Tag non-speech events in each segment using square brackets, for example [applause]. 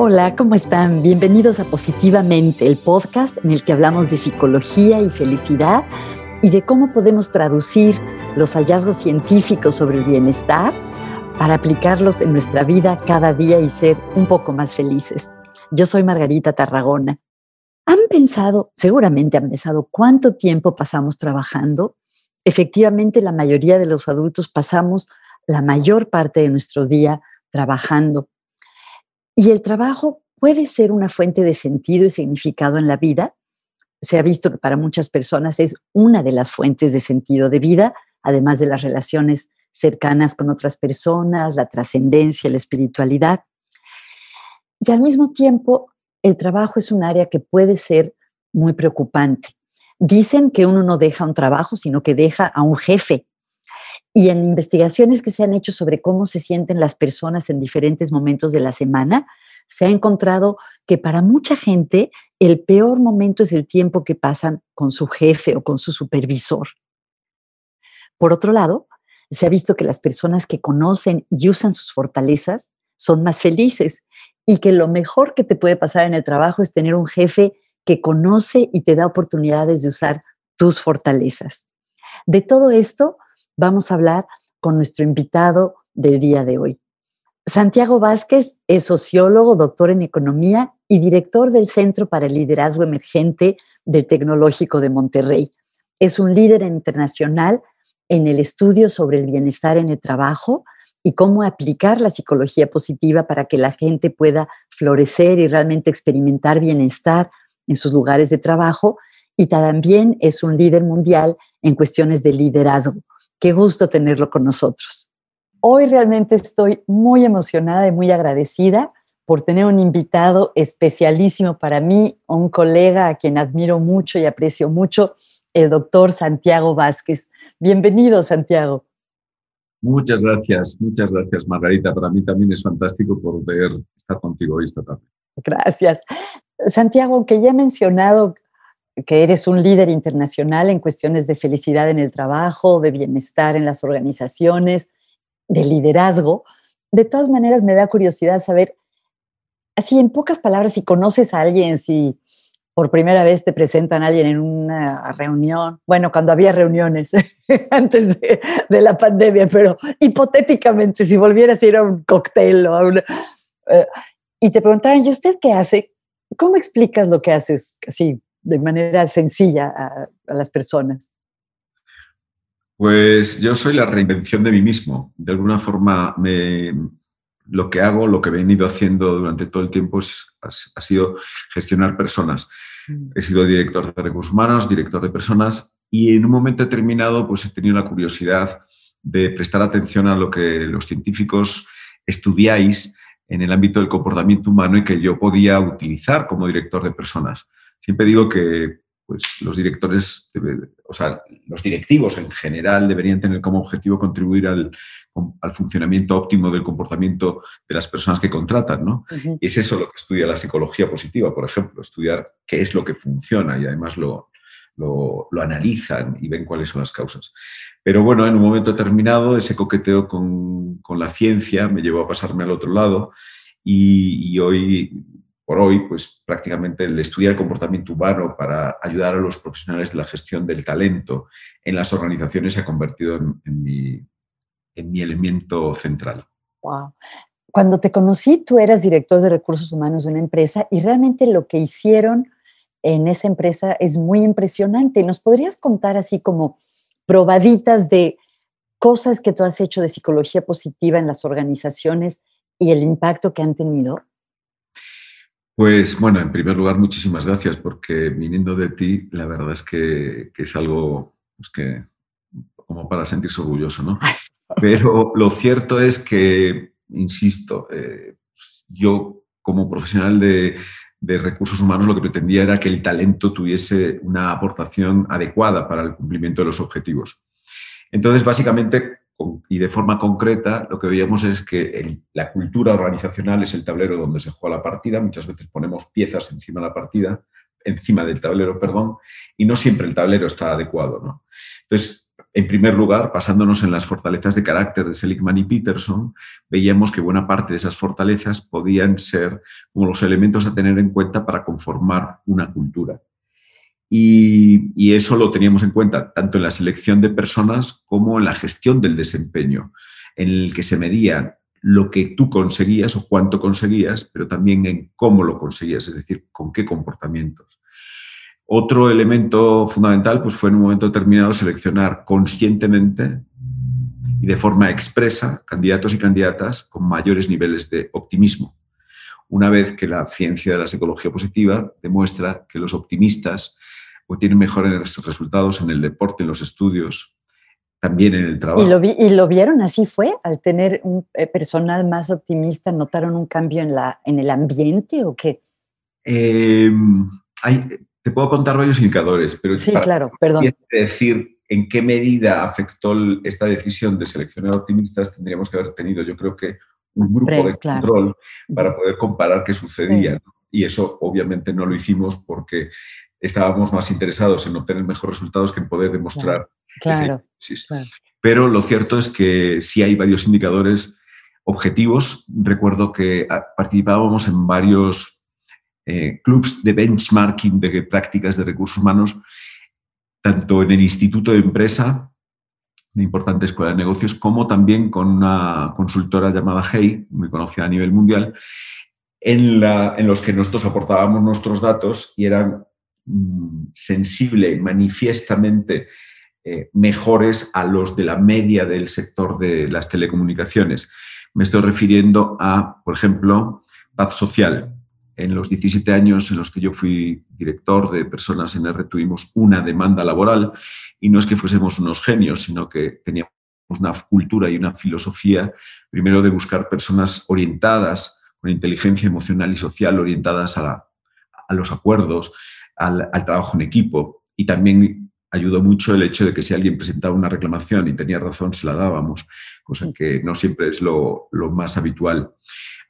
Hola, ¿cómo están? Bienvenidos a Positivamente, el podcast en el que hablamos de psicología y felicidad y de cómo podemos traducir los hallazgos científicos sobre el bienestar para aplicarlos en nuestra vida cada día y ser un poco más felices. Yo soy Margarita Tarragona. ¿Han pensado, seguramente han pensado, cuánto tiempo pasamos trabajando? Efectivamente, la mayoría de los adultos pasamos la mayor parte de nuestro día trabajando. Y el trabajo puede ser una fuente de sentido y significado en la vida. Se ha visto que para muchas personas es una de las fuentes de sentido de vida, además de las relaciones cercanas con otras personas, la trascendencia, la espiritualidad. Y al mismo tiempo, el trabajo es un área que puede ser muy preocupante. Dicen que uno no deja un trabajo, sino que deja a un jefe. Y en investigaciones que se han hecho sobre cómo se sienten las personas en diferentes momentos de la semana, se ha encontrado que para mucha gente el peor momento es el tiempo que pasan con su jefe o con su supervisor. Por otro lado, se ha visto que las personas que conocen y usan sus fortalezas son más felices y que lo mejor que te puede pasar en el trabajo es tener un jefe que conoce y te da oportunidades de usar tus fortalezas. De todo esto vamos a hablar con nuestro invitado del día de hoy. Santiago Vázquez es sociólogo, doctor en economía y director del Centro para el Liderazgo Emergente del Tecnológico de Monterrey. Es un líder internacional en el estudio sobre el bienestar en el trabajo y cómo aplicar la psicología positiva para que la gente pueda florecer y realmente experimentar bienestar en sus lugares de trabajo. Y también es un líder mundial en cuestiones de liderazgo. Qué gusto tenerlo con nosotros. Hoy realmente estoy muy emocionada y muy agradecida por tener un invitado especialísimo para mí, un colega a quien admiro mucho y aprecio mucho, el doctor Santiago Vázquez. Bienvenido, Santiago. Muchas gracias, muchas gracias, Margarita. Para mí también es fantástico poder estar contigo hoy esta tarde. Gracias. Santiago, aunque ya he mencionado que eres un líder internacional en cuestiones de felicidad en el trabajo, de bienestar en las organizaciones, de liderazgo. De todas maneras, me da curiosidad saber, así en pocas palabras, si conoces a alguien, si por primera vez te presentan a alguien en una reunión, bueno, cuando había reuniones [laughs] antes de, la pandemia, pero hipotéticamente, si volvieras a ir a un cóctel o a una... Eh, y te preguntaran, ¿y usted qué hace? ¿Cómo explicas lo que haces así de manera sencilla a, las personas? Pues yo soy la reinvención de mí mismo. De alguna forma, lo que hago, lo que he venido haciendo durante todo el tiempo ha, sido gestionar personas. Mm. He sido director de recursos humanos, director de personas y en un momento determinado pues he tenido la curiosidad de prestar atención a lo que los científicos estudiáis en el ámbito del comportamiento humano y que yo podía utilizar como director de personas. Siempre digo que pues, los directores, o sea, los directivos en general deberían tener como objetivo contribuir al, funcionamiento óptimo del comportamiento de las personas que contratan, ¿no? Y es eso lo que estudia la psicología positiva, por ejemplo, estudiar qué es lo que funciona y además lo, lo, analizan y ven cuáles son las causas. Pero bueno, en un momento determinado ese coqueteo con, con la ciencia me llevó a pasarme al otro lado y, y hoy por hoy, pues prácticamente el estudiar el comportamiento humano para ayudar a los profesionales de la gestión del talento en las organizaciones se ha convertido en, mi, en mi, elemento central. Wow. Cuando te conocí, tú eras director de recursos humanos de una empresa y realmente lo que hicieron en esa empresa es muy impresionante. ¿Nos podrías contar así como probaditas de cosas que tú has hecho de psicología positiva en las organizaciones y el impacto que han tenido? Pues bueno, en primer lugar, muchísimas gracias porque viniendo de ti, la verdad es que, es algo pues, que como para sentirse orgulloso, ¿no? Pero lo cierto es que, insisto, eh, yo como profesional de, de recursos humanos lo que pretendía era que el talento tuviese una aportación adecuada para el cumplimiento de los objetivos. Entonces, básicamente, y de forma concreta, lo que veíamos es que la cultura organizacional es el tablero donde se juega la partida. Muchas veces ponemos piezas encima de la partida encima del tablero, perdón, y no siempre el tablero está adecuado. ¿no? Entonces, en primer lugar, basándonos en las fortalezas de carácter de Seligman y Peterson, veíamos que buena parte de esas fortalezas podían ser como los elementos a tener en cuenta para conformar una cultura. Y, eso lo teníamos en cuenta tanto en la selección de personas como en la gestión del desempeño, en el que se medía lo que tú conseguías o cuánto conseguías, pero también en cómo lo conseguías, es decir, con qué comportamientos. Otro elemento fundamental pues, fue en un momento determinado seleccionar conscientemente y de forma expresa candidatos y candidatas con mayores niveles de optimismo. Una vez que la ciencia de la psicología positiva demuestra que los optimistas tienen mejores resultados en el deporte, en los estudios, también en el trabajo. ¿Y lo, vieron así fue? Al tener un eh, personal más optimista, ¿notaron un cambio en, la, en el ambiente o qué? Em, te puedo contar varios indicadores, pero sí, claro, perdón. decir en qué medida afectó esta decisión de seleccionar optimistas, tendríamos que haber tenido, yo creo que un grupo de control para poder comparar qué sucedía. Y eso obviamente no lo hicimos porque estábamos más interesados en obtener mejores resultados que en poder demostrar Claro, Pero lo cierto es que sí hay varios indicadores objetivos. Recuerdo que ah, participábamos en varios eh, clubs de benchmarking de prácticas de recursos humanos, tanto en el Instituto de Empresa, una importante escuela de negocios, como también con una consultora llamada Hey, muy conocida a nivel mundial, en, la, en los que nosotros aportábamos nuestros datos y eran sensible, manifiestamente eh, mejores a los de la media del sector de las telecomunicaciones. Me estoy refiriendo a, por ejemplo, paz social. En los 17 años en los que yo fui director de personas en R tuvimos una demanda laboral y no es que fuésemos unos genios, sino que teníamos una cultura y una filosofía, primero de buscar personas orientadas con inteligencia emocional y social, orientadas a, los acuerdos, al, al, trabajo en equipo. Y también ayudó mucho el hecho de que si alguien presentaba una reclamación y tenía razón, se la dábamos, cosa que no siempre es lo, más habitual.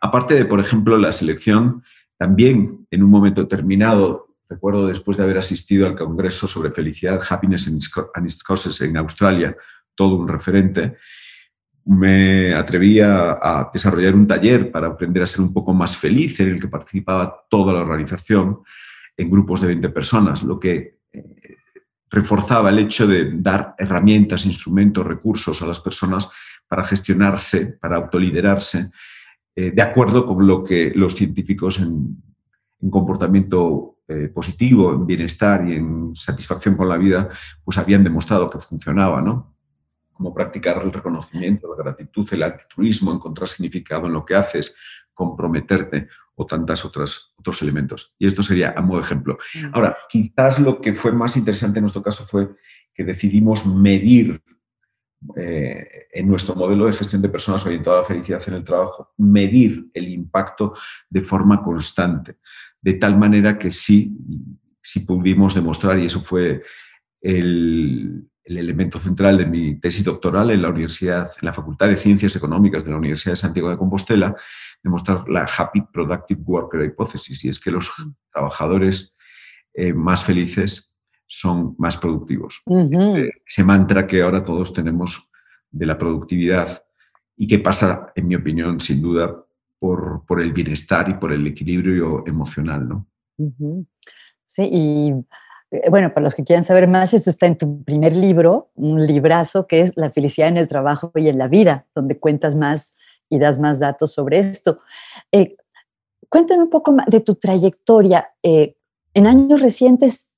Aparte de, por ejemplo, la selección, también en un momento determinado, recuerdo después de haber asistido al Congreso sobre Felicidad, Happiness and its Causes en Australia, todo un referente, me atreví a, desarrollar un taller para aprender a ser un poco más feliz, en el que participaba toda la organización en grupos de 20 personas, lo que eh, reforzaba el hecho de dar herramientas, instrumentos, recursos a las personas para gestionarse, para autoliderarse, eh, de acuerdo con lo que los científicos en, comportamiento eh, positivo, en bienestar y en satisfacción con la vida, pues habían demostrado que funcionaba, ¿no? Como practicar el reconocimiento, la gratitud, el altruismo, encontrar significado en lo que haces, comprometerte o tantas otras otros elementos. Y esto sería a modo de ejemplo. Mm. Ahora, quizás lo que fue más interesante en nuestro caso fue que decidimos medir eh, en nuestro modelo de gestión de personas orientado a la felicidad en el trabajo, medir el impacto de forma constante, de tal manera que sí, sí pudimos demostrar, y eso fue el, el elemento central de mi tesis doctoral en la Universidad, en la Facultad de Ciencias Económicas de la Universidad de Santiago de Compostela, demostrar la Happy Productive Worker hipótesis, y es que los trabajadores eh, más felices son más productivos. Eh, ese mantra que ahora todos tenemos de la productividad y que pasa, en mi opinión, sin duda, por, por el bienestar y por el equilibrio emocional, ¿no? Sí, y eh, bueno, para los que quieran saber más, esto está en tu primer libro, un librazo que es La felicidad en el trabajo y en la vida, donde cuentas más y das más datos sobre esto. Eh, cuéntame un poco más de tu trayectoria. Eh, en años recientes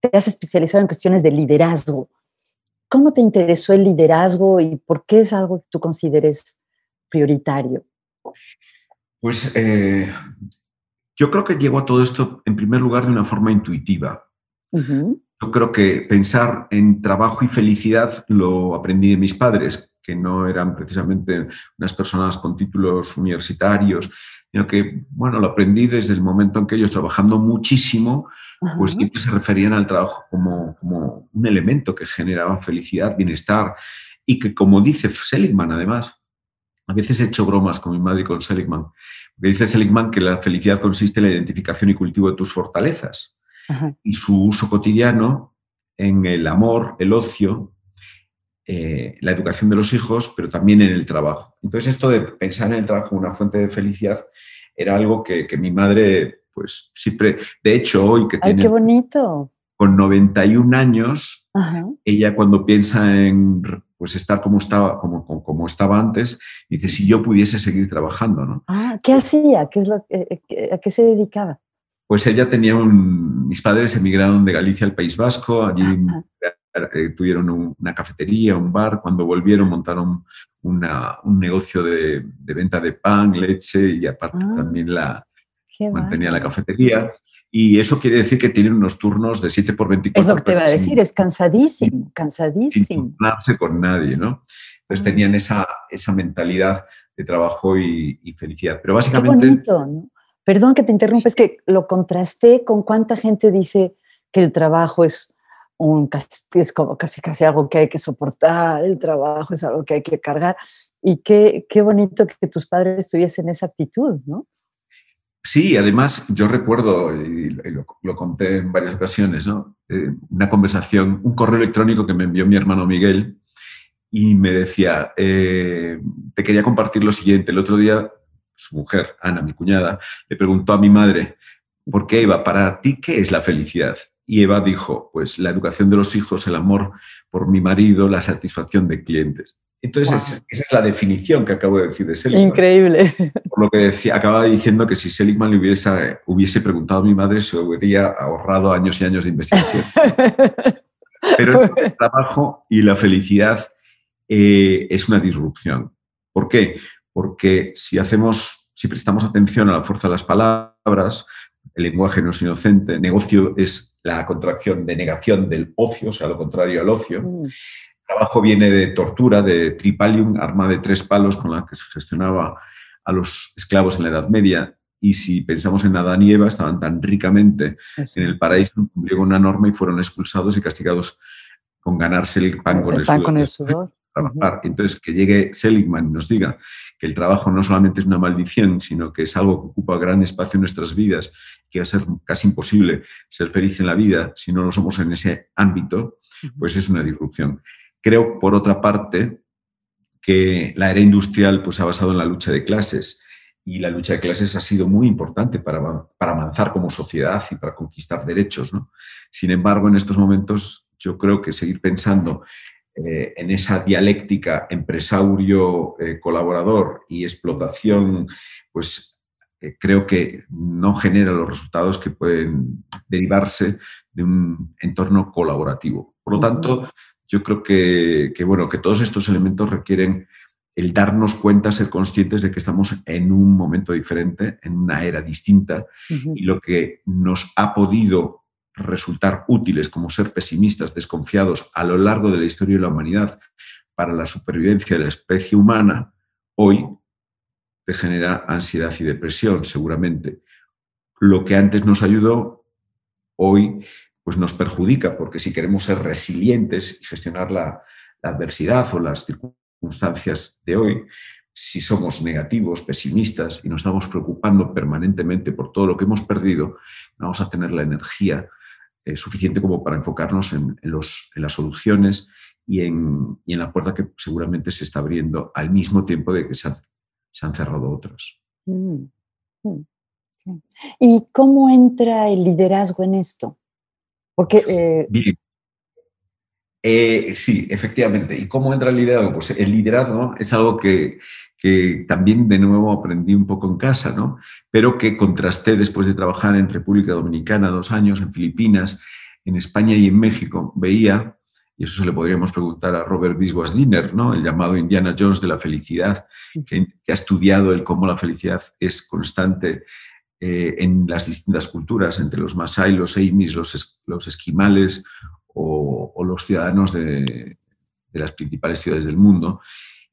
te has especializado en cuestiones de liderazgo. ¿Cómo te interesó el liderazgo y por qué es algo que tú consideres prioritario? Pues eh, yo creo que llego a todo esto en primer lugar de una forma intuitiva. Yo creo que pensar en trabajo y felicidad lo aprendí de mis padres, que no eran precisamente unas personas con títulos universitarios, sino que, bueno, lo aprendí desde el momento en que ellos trabajando muchísimo, pues siempre se referían al trabajo como, como un elemento que generaba felicidad, bienestar y que, como dice Seligman, además, a veces he hecho bromas con mi madre y con Seligman, porque dice Seligman que la felicidad consiste en la identificación y cultivo de tus fortalezas. Y su uso cotidiano en el amor, el ocio, eh, la educación de los hijos, pero también en el trabajo. Entonces esto de pensar en el trabajo como una fuente de felicidad era algo que, mi madre, pues siempre, de hecho hoy que ¡Ay, tiene... qué bonito! Con 91 años, ella cuando piensa en pues estar como estaba, como, como, estaba antes, dice, si yo pudiese seguir trabajando, ¿no? Ah, ¿qué hacía? ¿Qué es lo, eh, eh, ¿A qué se dedicaba? Pues ella tenía un... Mis padres emigraron de Galicia al País Vasco, allí eh, tuvieron una cafetería, un bar, cuando volvieron montaron un negocio de, venta de pan, leche y aparte ah, también la, mantenía la cafetería. Y eso quiere decir que tienen unos turnos de 7 por 24 Es lo que te iba a decir, es cansadísimo, cansadísimo. Sin turnarse con nadie, ¿no? Entonces ah. tenían esa, esa mentalidad de trabajo y, felicidad. Pero básicamente... Qué bonito, ¿no? Perdón que te interrumpa, es que lo contrasté con cuánta gente dice que el trabajo es un, es como casi casi algo que hay que soportar, el trabajo es algo que hay que cargar. Y qué, qué bonito que tus padres tuviesen esa actitud, ¿no? Sí, además yo recuerdo, y lo, conté en varias ocasiones, ¿no? Eh, una conversación, un correo electrónico que me envió mi hermano Miguel y me decía, eh, te quería compartir lo siguiente, el otro día su mujer, Ana, mi cuñada, le preguntó a mi madre, ¿por qué Eva, para ti qué es la felicidad? Y Eva dijo, pues la educación de los hijos, el amor por mi marido, la satisfacción de clientes. Entonces, esa es la definición que acabo de decir de Seligman. Increíble. Por lo que decía, acababa diciendo que si Seligman le hubiese, hubiese preguntado a mi madre, se hubiera ahorrado años y años de investigación. [laughs] Pero el trabajo y la felicidad eh, es una disrupción. ¿Por qué? Porque si hacemos, si prestamos atención a la fuerza de las palabras, el lenguaje no es inocente, negocio es la contracción de negación del ocio, o sea, lo contrario al ocio. Mm. Trabajo viene de tortura, de tripalium, arma de tres palos con la que se gestionaba a los esclavos en la Edad Media. Y si pensamos en Adán y Eva, estaban tan ricamente en el paraíso, cumplieron una norma y fueron expulsados y castigados con ganarse el pan con el, Con el sudor. Entonces, que llegue Seligman y nos diga que el trabajo no solamente es una maldición, sino que es algo que ocupa gran espacio en nuestras vidas, que va a ser casi imposible ser feliz en la vida si no lo somos en ese ámbito, pues es una disrupción. Creo, por otra parte, que la era industrial pues, ha basado en la lucha de clases y la lucha de clases ha sido muy importante para, para avanzar como sociedad y para conquistar derechos. ¿no? Sin embargo, en estos momentos yo creo que seguir pensando eh, en esa dialéctica empresario-colaborador eh, y explotación, pues eh, creo que no genera los resultados que pueden derivarse de un entorno colaborativo. Por lo tanto, yo creo que, bueno, que todos estos elementos requieren el darnos cuenta, ser conscientes de que estamos en un momento diferente, en una era distinta, y lo que nos ha podido resultar útiles como ser pesimistas, desconfiados a lo largo de la historia de la humanidad para la supervivencia de la especie humana, hoy te genera ansiedad y depresión, seguramente. Lo que antes nos ayudó, hoy pues nos perjudica, porque si queremos ser resilientes y gestionar la, la adversidad o las circunstancias de hoy, si somos negativos, pesimistas y nos estamos preocupando permanentemente por todo lo que hemos perdido, vamos a tener la energía eh, suficiente como para enfocarnos en, los, en las soluciones y en, y en, la puerta que seguramente se está abriendo al mismo tiempo de que se han, se han cerrado otras. Mm, mm, ¿Y cómo entra el liderazgo en esto? Porque... Eh, eh, sí, efectivamente. ¿Y cómo entra el liderazgo? Pues el liderazgo es algo que, que también de nuevo aprendí un poco en casa, ¿no? pero que contrasté después de trabajar en República Dominicana dos años, en Filipinas, en España y en México. Veía, y eso se le podríamos preguntar a Robert Biswas Dinner, ¿no? el llamado Indiana Jones de la felicidad, que, ha estudiado el cómo la felicidad es constante eh, en las distintas culturas, entre los Masai, los Amis, los, los esquimales o, los ciudadanos de, de las principales ciudades del mundo.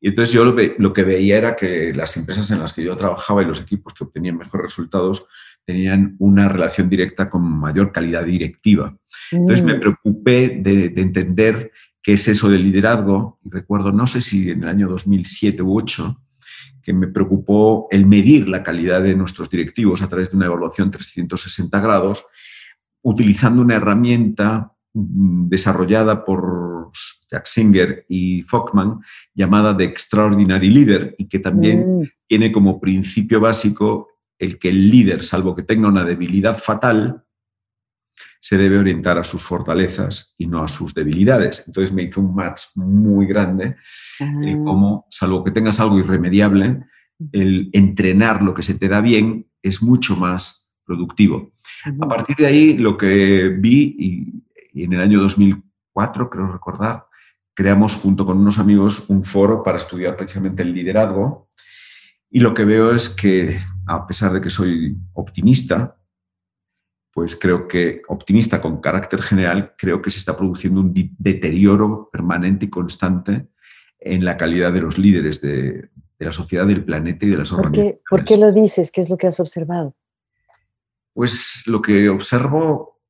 Y entonces yo lo, que veía era que las empresas en las que yo trabajaba y los equipos que obtenían mejores resultados tenían una relación directa con mayor calidad directiva. Entonces me mm. preocupé de, entender qué es eso del liderazgo y recuerdo, no sé si en el año 2007 u 2008, que me preocupó el medir la calidad de nuestros directivos a través de una evaluación 360 grados utilizando una herramienta mm, desarrollada por Jack Singer y Fockman llamada The Extraordinary Leader y que también mm. tiene como principio básico el que el líder, salvo que tenga una debilidad fatal, se debe orientar a sus fortalezas y no a sus debilidades. Entonces me hizo un match muy grande, el ah. cómo, salvo que tengas algo irremediable, el entrenar lo que se te da bien es mucho más productivo. A partir de ahí, lo que vi, y, en el año 2004, creo recordar, creamos junto con unos amigos un foro para estudiar precisamente el liderazgo. Y lo que veo es que, a pesar de que soy optimista, pues creo que, optimista con carácter general, creo que se está produciendo un deterioro permanente y constante en la calidad de los líderes de, la sociedad, del planeta y de las ¿Por qué, ¿Por qué lo dices? ¿Qué es lo que has observado? Pues lo que observo,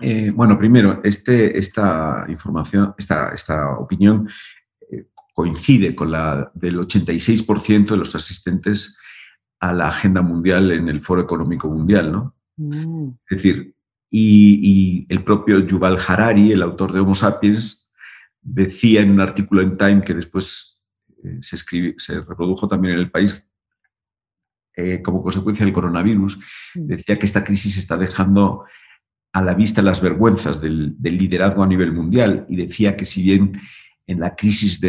eh, bueno, primero, este, esta información, esta, esta opinión eh, coincide con la del 86% de los asistentes a la agenda mundial en el Foro Económico Mundial, ¿no? Mm. Es decir, y, el propio Yuval Harari, el autor de Homo Sapiens, decía en un artículo en Time que después eh, se, se reprodujo también en el país como consecuencia del coronavirus, mm. decía que esta crisis está dejando a la vista las vergüenzas del, liderazgo a nivel mundial y decía que si bien en la crisis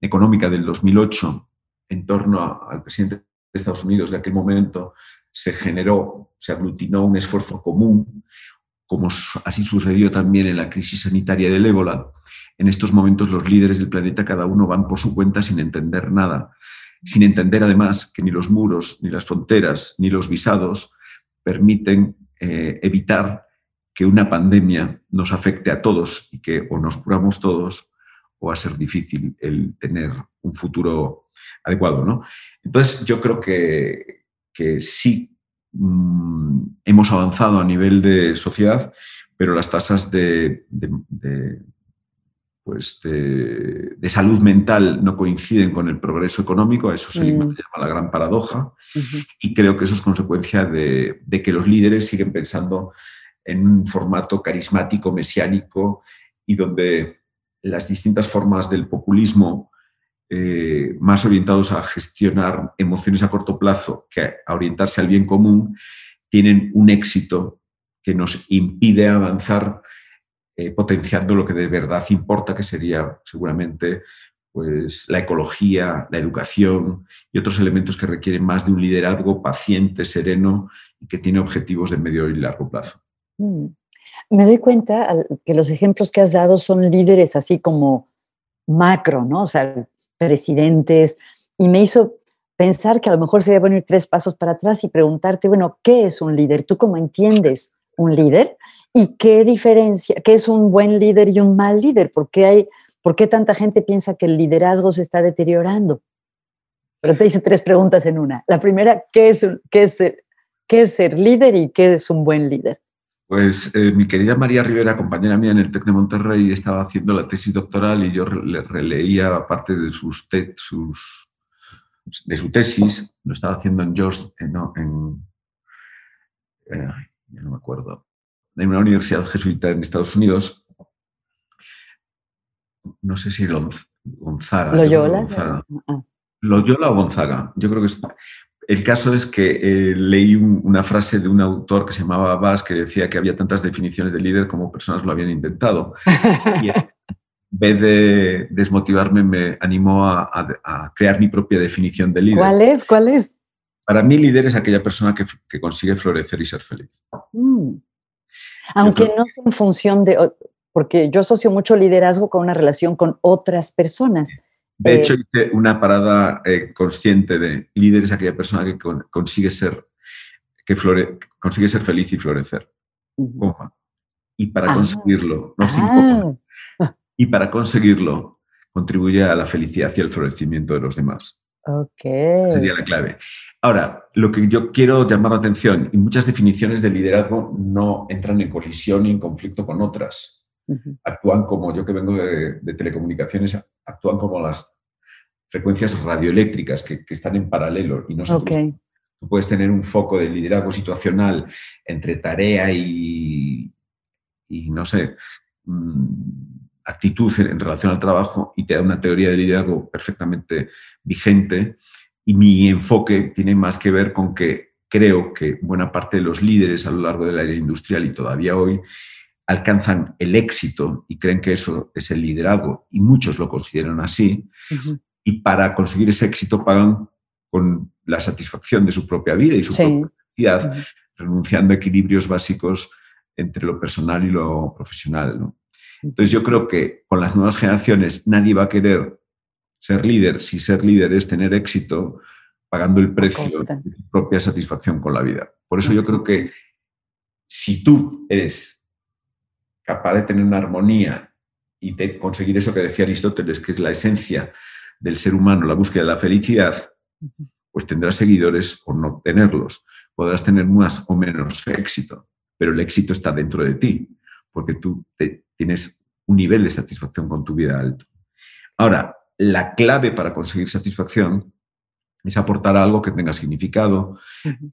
económica del 2008, en torno al presidente de Estados Unidos de aquel momento, se generó, se aglutinó un esfuerzo común, como así sucedió también en la crisis sanitaria del ébola. En estos momentos los líderes del planeta cada uno van por su cuenta sin entender nada, sin entender además que ni los muros, ni las fronteras, ni los visados permiten eh, evitar que una pandemia nos afecte a todos y que o nos curamos todos o va a ser difícil el tener un futuro adecuado. ¿no? Entonces yo creo que, que sí mm, hemos avanzado a nivel de sociedad, pero las tasas de, pues de, salud mental no coinciden con el progreso económico, a eso se mm. llama la gran paradoja, y creo que eso es consecuencia de, que los líderes siguen pensando en un formato carismático, mesiánico, y donde las distintas formas del populismo eh, más orientados a gestionar emociones a corto plazo que a orientarse al bien común, tienen un éxito que nos impide avanzar eh, potenciando lo que de verdad importa, que sería seguramente pues, la ecología, la educación y otros elementos que requieren más de un liderazgo paciente, sereno y que tiene objetivos de medio y largo plazo. Mm. Me doy cuenta que los ejemplos que has dado son líderes así como macro, ¿no? O sea, presidentes, y me hizo pensar que a lo mejor sería bueno ir tres pasos para atrás y preguntarte, bueno, ¿qué es un líder? ¿Tú cómo entiendes un líder? ¿Y qué diferencia, qué es un buen líder y un mal líder? ¿Por qué, hay, ¿Por qué tanta gente piensa que el liderazgo se está deteriorando? Pero te hice tres preguntas en una. La primera, ¿qué es, qué es, qué es ser líder y qué es un buen líder? Pues eh, mi querida María Rivera, compañera mía en el TEC de Monterrey, estaba haciendo la tesis doctoral y yo le releía parte de, sus, sus de su tesis, lo estaba haciendo en George, en, en eh, ya no me acuerdo, en una universidad jesuita en Estados Unidos. No sé si Gonzaga. Loyola. Gonzaga. Ah. Loyola o Gonzaga. Yo creo que es, el caso es que eh, leí una frase de un autor que se llamaba Bass que decía que había tantas definiciones de líder como personas lo habían intentado. [laughs] Y en vez de desmotivarme, me animó a, crear mi propia definición de líder. ¿Cuál es? ¿Cuál es? Para mí, líder es aquella persona que, consigue florecer y ser feliz. Mm. Aunque no en función de, porque yo asocio mucho liderazgo con una relación con otras personas. De hecho, eh, hice una parada eh, consciente de líder es aquella persona que consigue ser, que consigue ser feliz y florecer. Y para ah. conseguirlo, no ah. [laughs] Y para conseguirlo, contribuye a la felicidad y al florecimiento de los demás. Okay. Sería la clave. Ahora, lo que yo quiero llamar la atención, y muchas definiciones de liderazgo no entran en colisión ni en conflicto con otras actúan como, yo que vengo de, telecomunicaciones, actúan como las frecuencias radioeléctricas que, están en paralelo y nosotros Tú puedes tener un foco de liderazgo situacional entre tarea y, y no sé, mm, actitud en relación al trabajo y te da una teoría de liderazgo perfectamente vigente. Y mi enfoque tiene más que ver con que creo que buena parte de los líderes a lo largo del área industrial y todavía hoy alcanzan el éxito y creen que eso es el liderazgo y muchos lo consideran así. Y para conseguir ese éxito pagan con la satisfacción de su propia vida y su propia actividad, renunciando a equilibrios básicos entre lo personal y lo profesional. Entonces yo creo que con las nuevas generaciones nadie va a querer ser líder si ser líder es tener éxito pagando el precio de tu propia satisfacción con la vida. Por eso yo creo que si tú eres capaz de tener una armonía y de conseguir eso que decía Aristóteles, que es la esencia del ser humano, la búsqueda de la felicidad, pues tendrás seguidores o no tenerlos. Podrás tener más o menos éxito, pero el éxito está dentro de ti, porque tú tienes un nivel de satisfacción con tu vida alto. Ahora, la clave para conseguir satisfacción es aportar algo que tenga significado,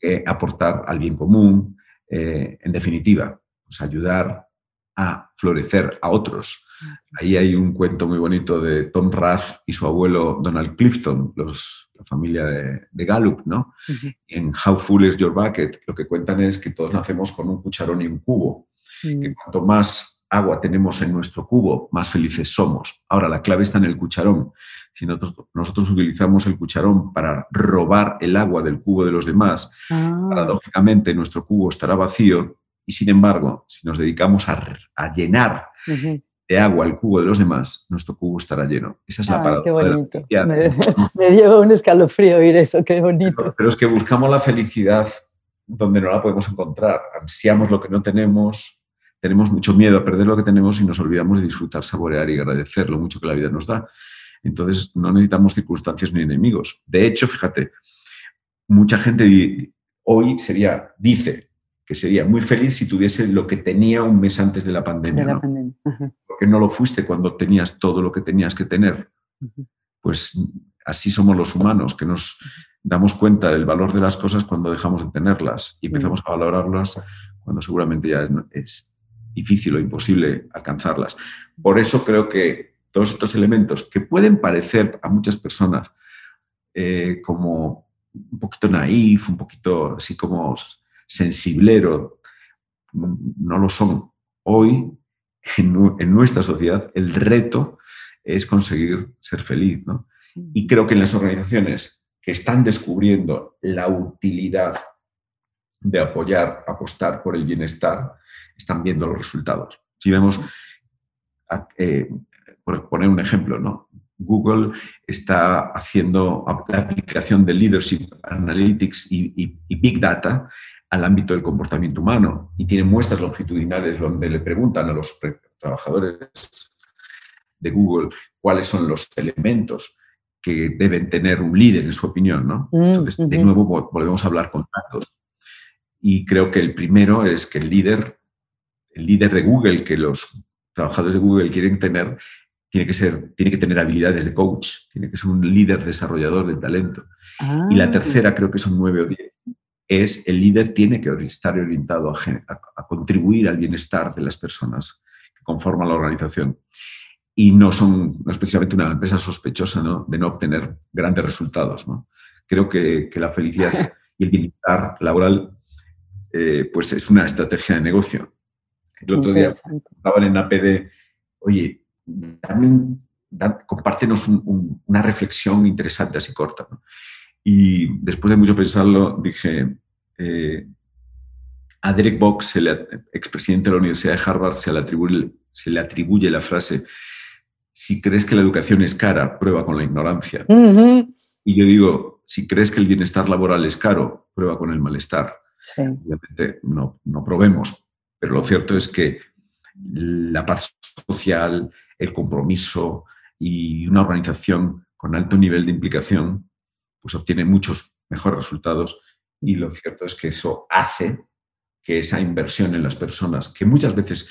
eh, aportar al bien común, eh, en definitiva, pues ayudar a florecer a otros. Ahí hay un cuento muy bonito de Tom Rath y su abuelo Donald Clifton, los, la familia de, Gallup, ¿no? En How Full is Your Bucket, lo que cuentan es que todos nacemos con un cucharón y un cubo, que mm. cuanto más agua tenemos en nuestro cubo, más felices somos. Ahora, la clave está en el cucharón. Si nosotros, nosotros utilizamos el cucharón para robar el agua del cubo de los demás, ah. paradójicamente nuestro cubo estará vacío y sin embargo, si nos dedicamos a, llenar de agua el cubo de los demás, nuestro cubo estará lleno. Esa es la paradoja. Qué bonito. [laughs] me, dio un escalofrío oír eso, qué bonito. Pero, es que buscamos la felicidad donde no la podemos encontrar. Ansiamos lo que no tenemos, tenemos mucho miedo a perder lo que tenemos y nos olvidamos de disfrutar, saborear y agradecer lo mucho que la vida nos da. Entonces, no necesitamos circunstancias ni enemigos. De hecho, fíjate, mucha gente hoy sería, dice, que sería muy feliz si tuviese lo que tenía un mes antes de la pandemia. Porque no lo fuiste cuando tenías todo lo que tenías que tener. Pues así somos los humanos, que nos damos cuenta del valor de las cosas cuando dejamos de tenerlas y empezamos a valorarlas cuando seguramente ya es, difícil o imposible alcanzarlas. Por eso creo que todos estos elementos que pueden parecer a muchas personas eh, como un poquito naif, un poquito así como sensiblero, no lo son. Hoy, en, nuestra sociedad, el reto es conseguir ser feliz. Y creo que en las organizaciones que están descubriendo la utilidad de apoyar, apostar por el bienestar, están viendo los resultados. Si vemos, eh, por poner un ejemplo, ¿no? Google está haciendo la aplicación de Leadership Analytics y Big Data al ámbito del comportamiento humano y tiene muestras longitudinales donde le preguntan a los trabajadores de Google cuáles son los elementos que deben tener un líder, en su opinión. ¿no? Mm, Entonces, de nuevo, volvemos a hablar con datos. Y creo que el primero es que el líder, el líder de Google, que los trabajadores de Google quieren tener, tiene que, ser, tiene que tener habilidades de coach, tiene que ser un líder desarrollador de talento. Y la ah. tercera, creo que son nueve o diez, es el líder tiene que estar orientado a, contribuir al bienestar de las personas que conforman la organización. Y no son no es precisamente una empresa sospechosa de no obtener grandes resultados. Creo que, la felicidad [laughs] y el bienestar laboral eh, pues es una estrategia de negocio. El otro día hablaban en APD, oye, también compártenos una reflexión interesante así corta. Y después de mucho pensarlo, dije, eh, a Derek Box, el expresidente de la Universidad de Harvard, se le, atribuye, se le atribuye la frase, si crees que la educación es cara, prueba con la ignorancia. Y yo digo, si crees que el bienestar laboral es caro, prueba con el malestar. Obviamente no, no probemos, pero lo cierto es que la paz social, el compromiso y una organización con alto nivel de implicación pues obtiene muchos mejores resultados y lo cierto es que eso hace que esa inversión en las personas, que muchas veces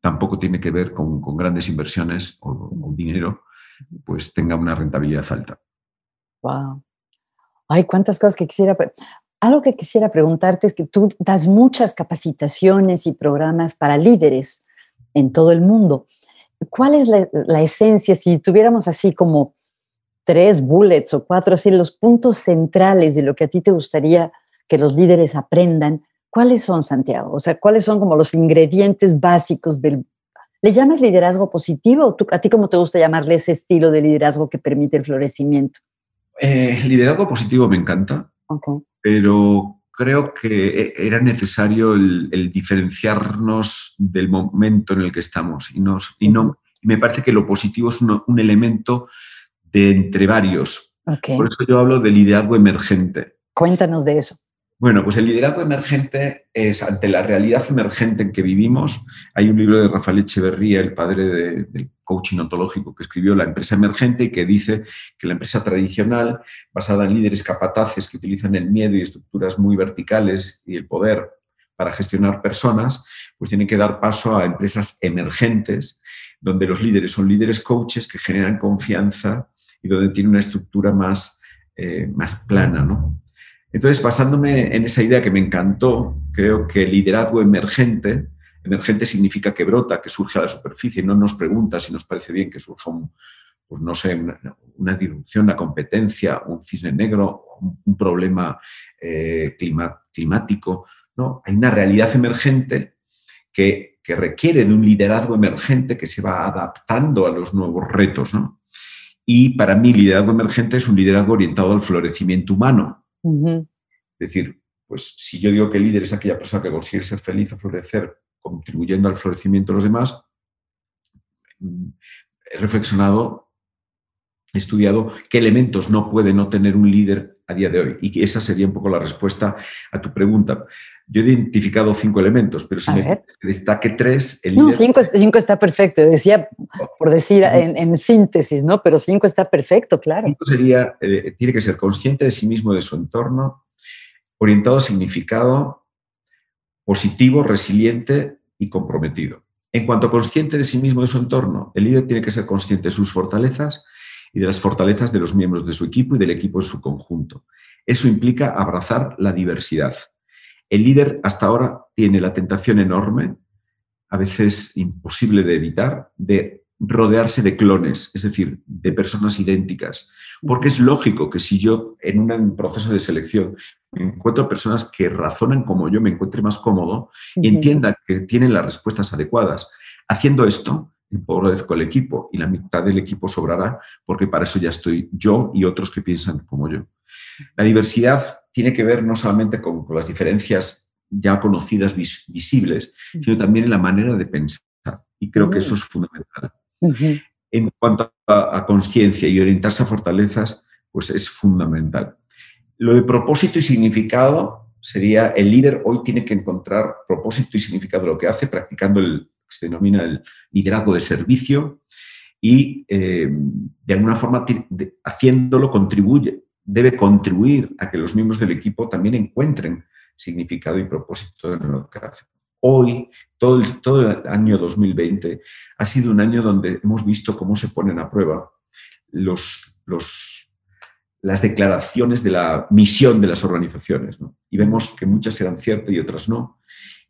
tampoco tiene que ver con, grandes inversiones o, dinero, pues tenga una rentabilidad alta. Wow. Hay cuántas cosas que quisiera. algo que quisiera preguntarte es que tú das muchas capacitaciones y programas para líderes en todo el mundo. ¿Cuál es la, esencia, si tuviéramos así como tres bullets o cuatro, así los puntos centrales de lo que a ti te gustaría que los líderes aprendan? ¿Cuáles son, Santiago? O sea, ¿cuáles son como los ingredientes básicos del... ¿Le llamas liderazgo positivo o a ti cómo te gusta llamarle ese estilo de liderazgo que permite el florecimiento? Eh, liderazgo positivo me encanta, pero creo que e, era necesario el, diferenciarnos del momento en el que estamos. Y, nos, y no, me parece que lo positivo es un, elemento de entre varios. Por eso yo hablo de liderazgo emergente. Cuéntanos de eso. Bueno, pues el liderazgo emergente es ante la realidad emergente en que vivimos. Hay un libro de Rafael Echeverría, el padre del coaching ontológico, que escribió La empresa emergente y que dice que la empresa tradicional, basada en líderes capataces que utilizan el miedo y estructuras muy verticales y el poder para gestionar personas, pues tiene que dar paso a empresas emergentes, donde los líderes son líderes coaches que generan confianza y donde tiene una estructura más, eh, más plana, ¿no? Entonces, basándome en esa idea que me encantó, creo que el liderazgo emergente, emergente significa que brota, que surge a la superficie, no nos pregunta si nos parece bien que surja un, pues no sé, una, disrupción, una competencia, un cisne negro, un, problema eh, climático. No, hay una realidad emergente que, que, requiere de un liderazgo emergente que se va adaptando a los nuevos retos. ¿no? Y para mí, liderazgo emergente es un liderazgo orientado al florecimiento humano, es decir, pues si yo digo que el líder es aquella persona que consigue ser feliz o florecer contribuyendo al florecimiento de los demás, he reflexionado, he estudiado qué elementos no puede no tener un líder a día de hoy. Y esa sería un poco la respuesta a tu pregunta. Yo he identificado cinco elementos, pero si me destaque tres... El no, cinco, está perfecto. Decía, por decir en, síntesis, ¿no? Pero cinco está perfecto, claro. Cinco sería, eh, tiene que ser consciente de sí mismo, de su entorno, orientado a significado, positivo, resiliente y comprometido. En cuanto a consciente de sí mismo, de su entorno, el líder tiene que ser consciente de sus fortalezas y de las fortalezas de los miembros de su equipo y del equipo en su conjunto. Eso implica abrazar la diversidad el líder hasta ahora tiene la tentación enorme, a veces imposible de evitar, de rodearse de clones, es decir, de personas idénticas. Porque es lógico que si yo en un proceso de selección encuentro personas que razonan como yo, me encuentre más cómodo y entienda que tienen las respuestas adecuadas. Haciendo esto, empobrezco el equipo y la mitad del equipo sobrará porque para eso ya estoy yo y otros que piensan como yo. La diversidad tiene que ver no solamente con, las diferencias ya conocidas, visibles, sino también en la manera de pensar. Y creo que eso es fundamental. En cuanto a, conciencia y orientarse a fortalezas, pues es fundamental. Lo de propósito y significado sería el líder hoy tiene que encontrar propósito y significado de lo que hace practicando el que se denomina el liderazgo de servicio y eh, de alguna forma haciéndolo contribuye debe contribuir a que los miembros del equipo también encuentren significado y propósito en lo que hacen. Hoy, todo el, todo el año 2020 ha sido un año donde hemos visto cómo se ponen a prueba los, los, las declaraciones de la misión de las organizaciones. Y vemos que muchas eran ciertas y otras no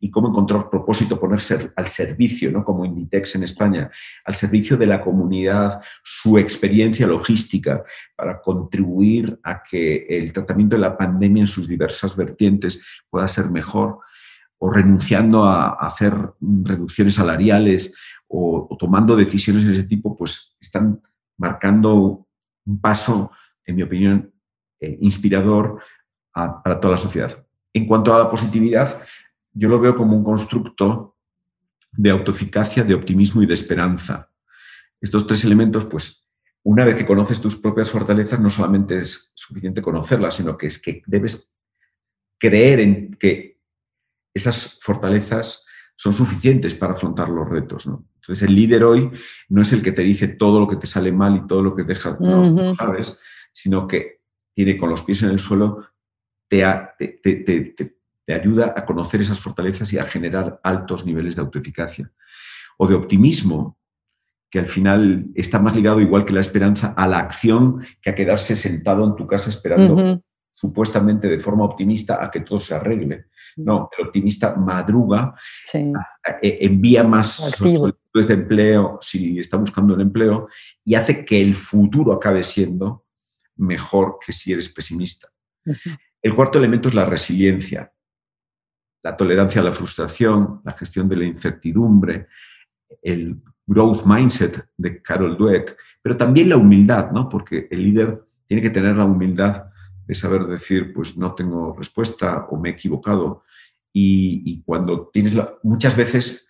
y cómo encontrar propósito, ponerse al servicio, ¿no? como Inditex en España, al servicio de la comunidad, su experiencia logística para contribuir a que el tratamiento de la pandemia en sus diversas vertientes pueda ser mejor, o renunciando a, hacer reducciones salariales o, tomando decisiones de ese tipo, pues están marcando un paso, en mi opinión, eh, inspirador para toda la sociedad. En cuanto a la positividad, yo lo veo como un constructo de autoeficacia, de optimismo y de esperanza. Estos tres elementos, pues, una vez que conoces tus propias fortalezas, no solamente es suficiente conocerlas, sino que es que debes creer en que esas fortalezas son suficientes para afrontar los retos. Entonces, el líder hoy no es el que te dice todo lo que te sale mal y todo lo que deja, no, sabes, sino que tiene con los pies en el suelo, te, te te ayuda a conocer esas fortalezas y a generar altos niveles de autoeficacia. O de optimismo, que al final está más ligado, igual que la esperanza, a la acción que a quedarse sentado en tu casa esperando supuestamente de forma optimista a que todo se arregle. No, el optimista madruga, e, envía más solicitudes de empleo si está buscando el empleo y hace que el futuro acabe siendo mejor que si eres pesimista. El cuarto elemento es la resiliencia, la tolerancia a la frustración, la gestión de la incertidumbre, el growth mindset de Carol Dweck, pero también la humildad, ¿no? porque el líder tiene que tener la humildad de saber decir, pues no tengo respuesta o me he equivocado. Y, cuando tienes muchas veces,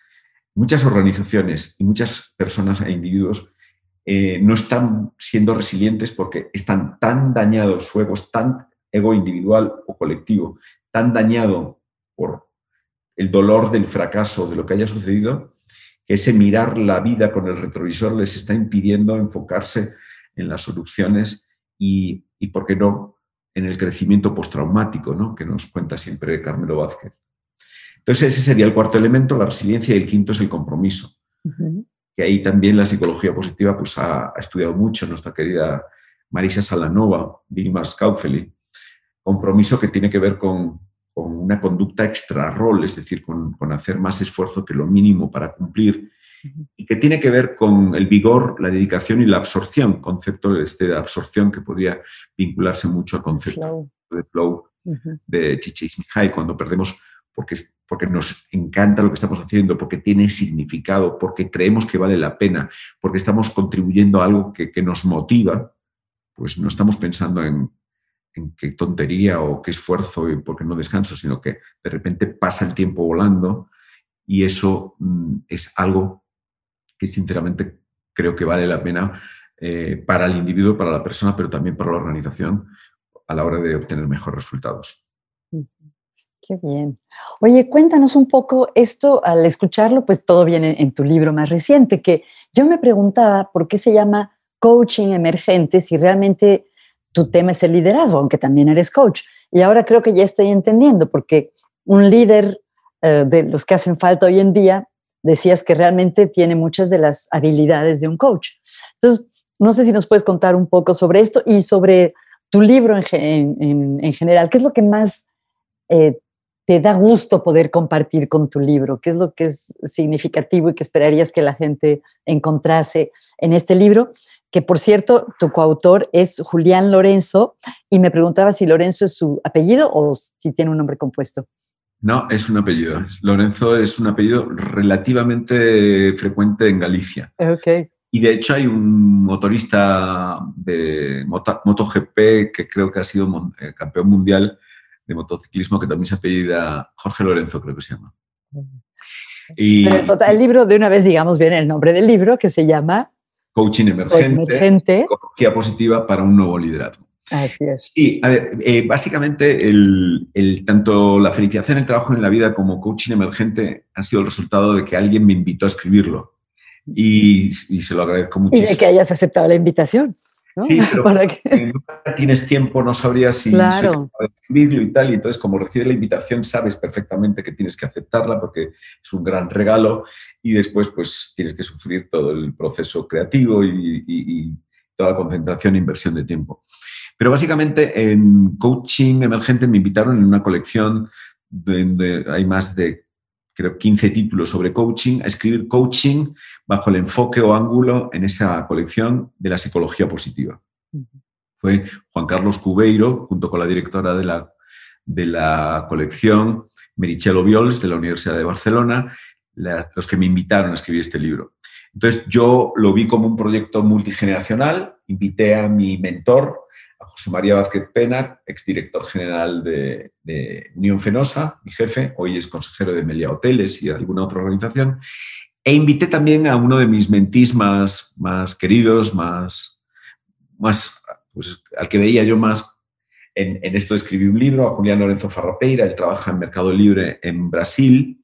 muchas organizaciones y muchas personas e individuos eh, no están siendo resilientes porque están tan dañados, su ego tan ego individual o colectivo, tan dañado por el dolor del fracaso, de lo que haya sucedido, que ese mirar la vida con el retrovisor les está impidiendo enfocarse en las soluciones y, y ¿por qué no?, en el crecimiento postraumático, ¿no? que nos cuenta siempre Carmelo Vázquez. Entonces, ese sería el cuarto elemento, la resiliencia, y el quinto es el compromiso. Que ahí también la psicología positiva pues, ha, estudiado mucho nuestra querida Marisa Salanova, Vilma Scaufeli. Compromiso que tiene que ver con, una conducta extra-rol, es decir, con, con, hacer más esfuerzo que lo mínimo para cumplir y que tiene que ver con el vigor, la dedicación y la absorción, concepto este de absorción que podría vincularse mucho al concepto de flow de Csikszentmihalyi, cuando perdemos porque, porque nos encanta lo que estamos haciendo, porque tiene significado, porque creemos que vale la pena, porque estamos contribuyendo a algo que, que nos motiva, pues no estamos pensando en, en qué tontería o qué esfuerzo y por qué no descanso, sino que de repente pasa el tiempo volando y eso mm, es algo que sinceramente creo que vale la pena eh, para el individuo, para la persona, pero también para la organización a la hora de obtener mejores resultados. Qué bien. Oye, cuéntanos un poco esto, al escucharlo, pues todo viene en tu libro más reciente, que yo me preguntaba por qué se llama coaching emergente si realmente tu tema es el liderazgo, aunque también eres coach. Y ahora creo que ya estoy entendiendo, porque un líder eh, de los que hacen falta hoy en día decías que realmente tiene muchas de las habilidades de un coach. Entonces, no sé si nos puedes contar un poco sobre esto y sobre tu libro en, general. ¿Qué es lo que más eh, te da gusto poder compartir con tu libro? ¿Qué es lo que es significativo y que esperarías que la gente encontrase en este libro? Que por cierto, tu coautor es Julián Lorenzo y me preguntaba si Lorenzo es su apellido o si tiene un nombre compuesto. No, es un apellido. Lorenzo es un apellido relativamente frecuente en Galicia. Okay. Y de hecho hay un motorista de MotoGP que creo que ha sido eh, campeón mundial de motociclismo que también se apellida Jorge Lorenzo, creo que se llama. Y, el libro, de una vez digamos bien el nombre del libro, que se llama Coaching Emergente, emergente. positiva para un nuevo liderazgo. Así es. Sí, a ver, eh, básicamente el, tanto la felicidad en el trabajo en la vida como coaching emergente han sido el resultado de que alguien me invitó a escribirlo y, se lo agradezco muchísimo. Y de que hayas aceptado la invitación. Sí, pero [laughs] ¿Para que... tienes tiempo, no sabrías si claro. escribirlo y tal, y entonces como recibes la invitación sabes perfectamente que tienes que aceptarla porque es un gran regalo y después pues tienes que sufrir todo el proceso creativo y, y toda la concentración e inversión de tiempo. Pero básicamente en coaching emergente me invitaron en una colección donde hay más de, creo, 15 títulos sobre coaching, a escribir coaching bajo el enfoque o ángulo en esa colección de la psicología positiva. Fue Juan Carlos Cubeiro, junto con la directora de la, de la colección, Merichelo Viols, de la Universidad de Barcelona, los que me invitaron a escribir este libro. Entonces yo lo vi como un proyecto multigeneracional, invité a mi mentor, José María Vázquez Pena, exdirector general de, Unión Fenosa, mi jefe, hoy es consejero de Melia Hoteles y de alguna otra organización, e invité también a uno de mis mentís más, más queridos, más, más pues, al que veía yo más en, esto de escribir un libro, a Julián Lorenzo Farrapeira, él trabaja en Mercado Libre en Brasil,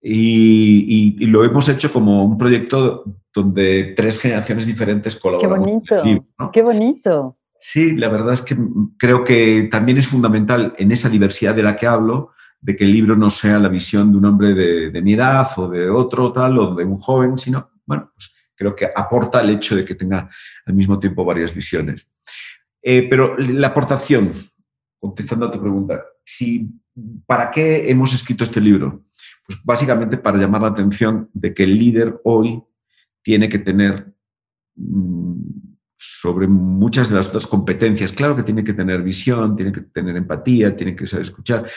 y, lo hemos hecho como un proyecto donde tres generaciones diferentes colaboran. Qué bonito, qué bonito. Sí, la verdad es que creo que también es fundamental en esa diversidad de la que hablo, de que el libro no sea la visión de un hombre de, mi edad o de otro tal o de un joven, sino, bueno, pues creo que aporta el hecho de que tenga al mismo tiempo varias visiones. Eh, pero la aportación, contestando a tu pregunta, si, ¿para qué hemos escrito este libro? Pues básicamente para llamar la atención de que el líder hoy tiene que tener mm, sobre muchas de las otras competencias. Claro que tiene que tener visión, tiene que tener empatía, tiene que saber escuchar,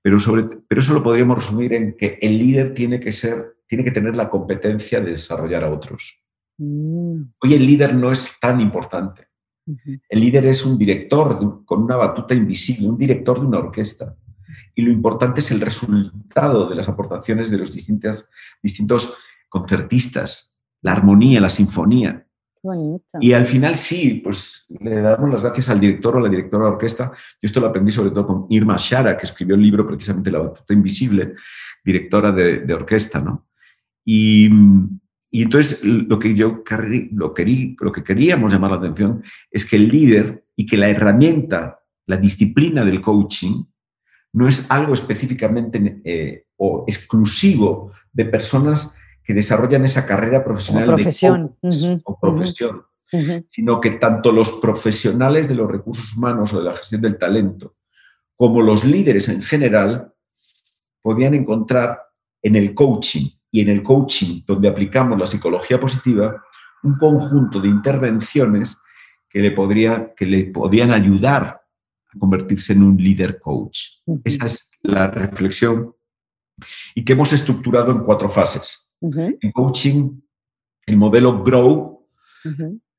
pero, sobre, pero eso lo podríamos resumir en que el líder tiene que, ser, tiene que tener la competencia de desarrollar a otros. Mm. Hoy el líder no es tan importante. El líder es un director con una batuta invisible, un director de una orquesta. Y lo importante es el resultado de las aportaciones de los distintos, distintos concertistas, la armonía, la sinfonía. Y al final sí, pues le damos las gracias al director o la directora de orquesta. Yo esto lo aprendí sobre todo con Irma Shara, que escribió el libro precisamente La batuta invisible, directora de, orquesta, ¿no? Y, y, entonces lo que yo lo, querí, lo que queríamos llamar la atención es que el líder y que la herramienta, la disciplina del coaching, no es algo específicamente eh, o exclusivo de personas que desarrollan esa carrera profesional profesión. o profesión, sino que tanto los profesionales de los recursos humanos o de la gestión del talento, como los líderes en general, podían encontrar en el coaching y en el coaching donde aplicamos la psicología positiva un conjunto de intervenciones que le, podría, que le podían ayudar a convertirse en un líder coach. Esa es la reflexión y que hemos estructurado en cuatro fases. En coaching, el modelo Grow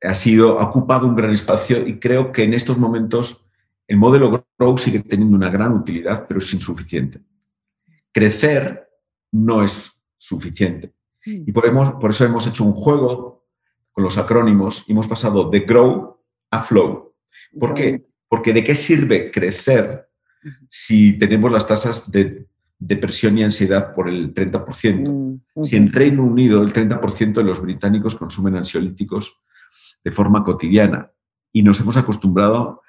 ha sido, ha ocupado un gran espacio y creo que en estos momentos el modelo Grow sigue teniendo una gran utilidad, pero es insuficiente. Crecer no es suficiente. Mm. Y por, por eso hemos hecho un juego con los acrónimos y hemos pasado de Grow a Flow. ¿Por qué? Porque ¿de qué sirve crecer si tenemos las tasas de depresión y ansiedad por el 30%. Mm, si en Reino Unido el 30% de los británicos consumen ansiolíticos de forma cotidiana y nos hemos acostumbrado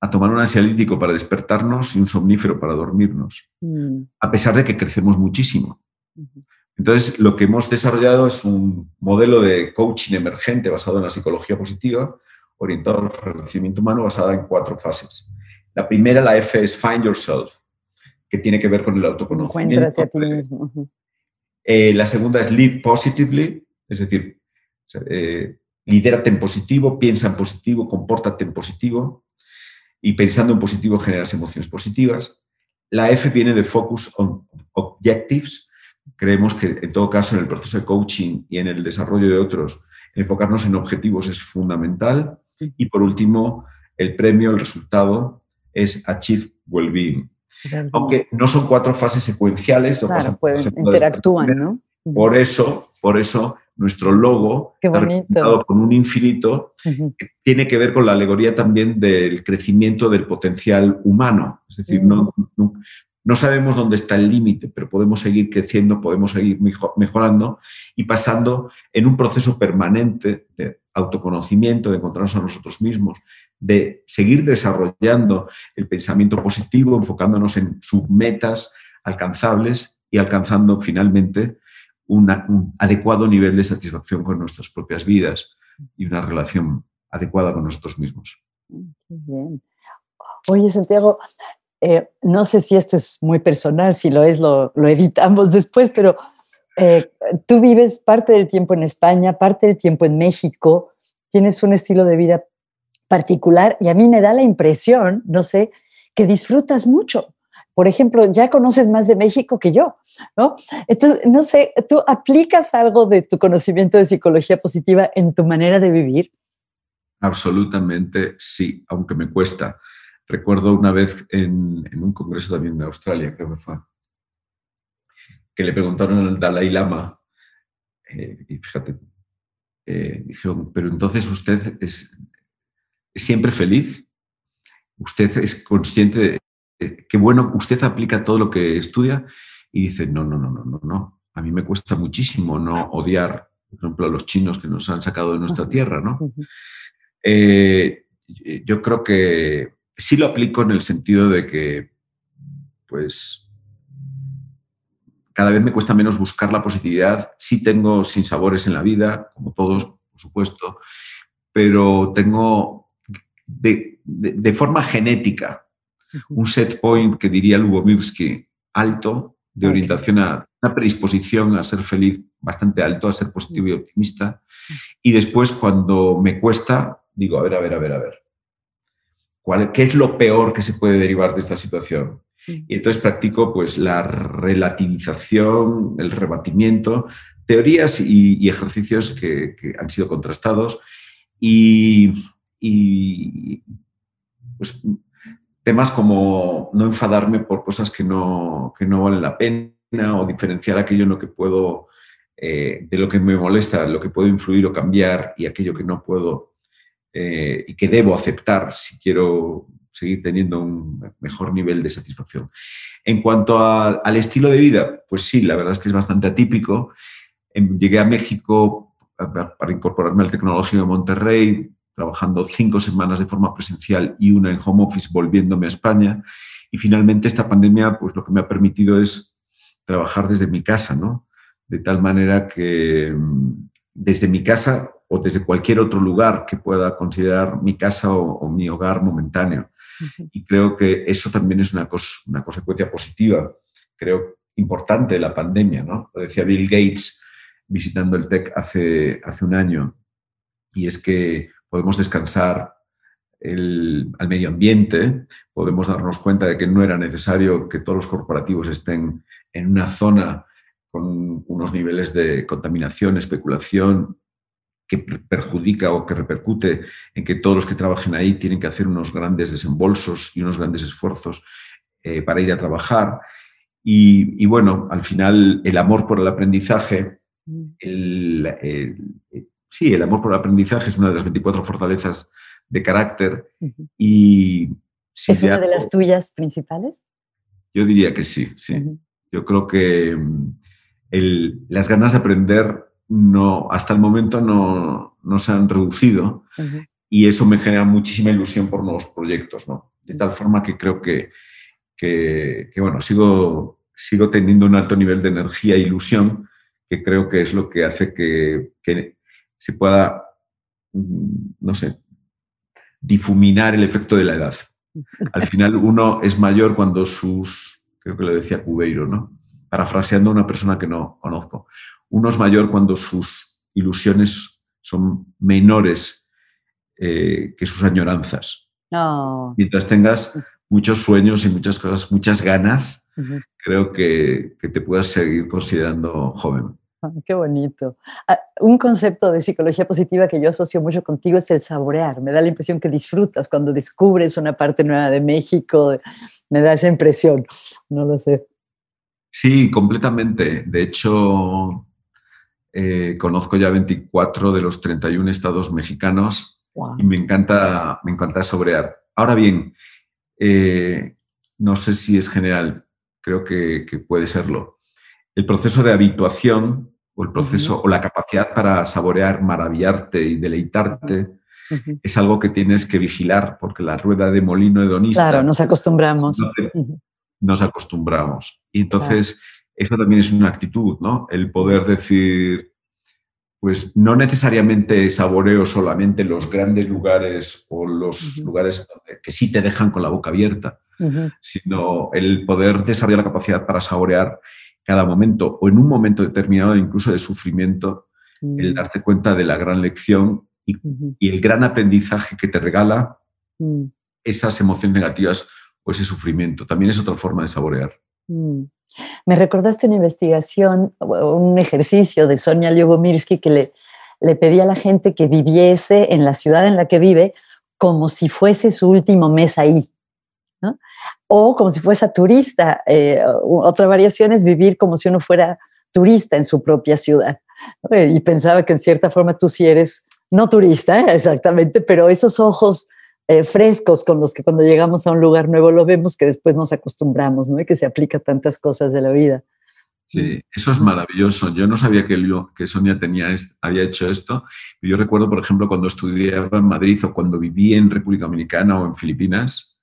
a tomar un ansiolítico para despertarnos y un somnífero para dormirnos, mm. a pesar de que crecemos muchísimo. Entonces, lo que hemos desarrollado es un modelo de coaching emergente basado en la psicología positiva, orientado al florecimiento humano, basada en cuatro fases. La primera, la F, es Find Yourself que tiene que ver con el autoconocimiento. A ti mismo. Eh, la segunda es lead positively, es decir, eh, lidérate en positivo, piensa en positivo, compórtate en positivo y pensando en positivo generas emociones positivas. La F viene de focus on objectives. Creemos que en todo caso en el proceso de coaching y en el desarrollo de otros, enfocarnos en objetivos es fundamental. Y por último, el premio, el resultado es Achieve Wellbeing. Aunque no son cuatro fases secuenciales, interactúan, ¿no? Por eso, por eso nuestro logo está representado con un infinito que tiene que ver con la alegoría también del crecimiento del potencial humano. Es decir, no, no, sabemos dónde está el límite, pero podemos seguir creciendo, podemos seguir mejorando y pasando en un proceso permanente de autoconocimiento, de encontrarnos a nosotros mismos, de seguir desarrollando el pensamiento positivo, enfocándonos en sus metas alcanzables y alcanzando finalmente un adecuado nivel de satisfacción con nuestras propias vidas y una relación adecuada con nosotros mismos. Bien. Oye, Santiago, eh, no sé si esto es muy personal, si lo es, lo, lo editamos después, pero eh, tú vives parte del tiempo en España, parte del tiempo en México, tienes un estilo de vida particular y a mí me da la impresión, no sé, que disfrutas mucho. Por ejemplo, ya conoces más de México que yo, ¿no? Entonces, no sé, ¿tú aplicas algo de tu conocimiento de psicología positiva en tu manera de vivir? Absolutamente sí, aunque me cuesta. Recuerdo una vez en, un congreso también de Australia, creo que fue, que le preguntaron al Dalai Lama, eh, y fíjate, eh, dijeron, pero entonces usted es, siempre feliz, usted es consciente de que bueno, usted aplica todo lo que estudia y dice, no, no, no, no, no, no, a mí me cuesta muchísimo no odiar, por ejemplo, a los chinos que nos han sacado de nuestra tierra, ¿no? Eh, yo creo que sí lo aplico en el sentido de que, pues, cada vez me cuesta menos buscar la positividad. Sí tengo sinsabores en la vida, como todos, por supuesto, pero tengo de, forma genética, Un set point que diría Lubomirsky, alto, de orientación a una predisposición a ser feliz bastante alto, a ser positivo y optimista. Y después, cuando me cuesta, digo, a ver, a ver, a ver, a ver. ¿Cuál, ¿Qué es lo peor que se puede derivar de esta situación? Y entonces practico pues, la relativización, el rebatimiento, teorías y, ejercicios que, han sido contrastados y, y pues, temas como no enfadarme por cosas que no, que no valen la pena o diferenciar aquello en lo que puedo, eh, de lo que me molesta, lo que puedo influir o cambiar y aquello que no puedo eh, y que debo aceptar si quiero seguir teniendo un mejor nivel de satisfacción. En cuanto al estilo de vida, pues sí, la verdad es que es bastante atípico. llegué a México para incorporarme al Tecnológico de Monterrey, trabajando cinco semanas de forma presencial y una en home office volviéndome a España. Y finalmente esta pandemia, pues lo que me ha permitido es trabajar desde mi casa, ¿no? De tal manera que mm, desde mi casa o desde cualquier otro lugar que pueda considerar mi casa o, mi hogar momentáneo. Y creo que eso también es una, una consecuencia positiva, creo, importante de la pandemia, ¿no? Lo decía Bill Gates visitando el TEC hace, hace un año, y es que podemos descansar al medio ambiente, podemos darnos cuenta de que no era necesario que todos los corporativos estén en una zona con unos niveles de contaminación, especulación, que perjudica o que repercute en que todos los que trabajen ahí tienen que hacer unos grandes desembolsos y unos grandes esfuerzos eh, para ir a trabajar. Y, bueno, al final el amor por el aprendizaje, mm. el, sí, el amor por el aprendizaje es una de las 24 fortalezas de carácter y... ¿Es una de las tuyas principales? Yo diría que sí, sí. Yo creo que mm, las ganas de aprender no, hasta el momento no, se han reducido y eso me genera muchísima ilusión por nuevos proyectos, ¿no? De tal forma que creo que, que, bueno, sigo, sigo teniendo un alto nivel de energía e ilusión que creo que es lo que hace que, que se pueda, mm, no sé, difuminar el efecto de la edad. Al [laughs] final uno es mayor cuando sus, creo que lo decía Cubeiro, ¿no? Parafraseando a una persona que no conozco. Uno es mayor cuando sus ilusiones son menores eh, que sus añoranzas. Mientras tengas muchos sueños y muchas cosas, muchas ganas, creo que, que te puedas seguir considerando joven. [laughs] Qué bonito. Ah, un concepto de psicología positiva que yo asocio mucho contigo es el saborear. Me da la impresión que disfrutas cuando descubres una parte nueva de México. Me da esa impresión. No lo sé. Sí, completamente. De hecho, eh, conozco ya 24 de los 31 estados mexicanos y me encanta, me encanta saborear. Ahora bien, eh, no sé si es general, creo que, que puede serlo. El proceso de habituación o el proceso o la capacidad para saborear, maravillarte y deleitarte es algo que tienes que vigilar porque la rueda de molino hedonista... Claro, nos acostumbramos. Nos acostumbramos. Y entonces eso también es una actitud, ¿no? El poder decir, pues no necesariamente saboreo solamente los grandes lugares o los lugares que sí te dejan con la boca abierta, sino el poder desarrollar la capacidad para saborear cada momento o en un momento determinado incluso de sufrimiento, el mm. darte cuenta de la gran lección y, el gran aprendizaje que te regala mm. esas emociones negativas o ese sufrimiento. También es otra forma de saborear. Mm. Me recordaste una investigación, un ejercicio de Sonia Ljubomirsky que le, le pedía a la gente que viviese en la ciudad en la que vive como si fuese su último mes ahí o como si fuese turista. Eh, otra variación es vivir como si uno fuera turista en su propia ciudad. Y pensaba que en cierta forma tú sí eres, no turista ¿eh? [laughs] exactamente, pero esos ojos eh, frescos con los que cuando llegamos a un lugar nuevo lo vemos que después nos acostumbramos, ¿no? Y que se aplica a tantas cosas de la vida. Sí, eso es maravilloso. Yo no sabía que, que Sonia tenía, había hecho esto. Yo recuerdo, por ejemplo, cuando estudiaba en Madrid o cuando viví en República Dominicana o en Filipinas,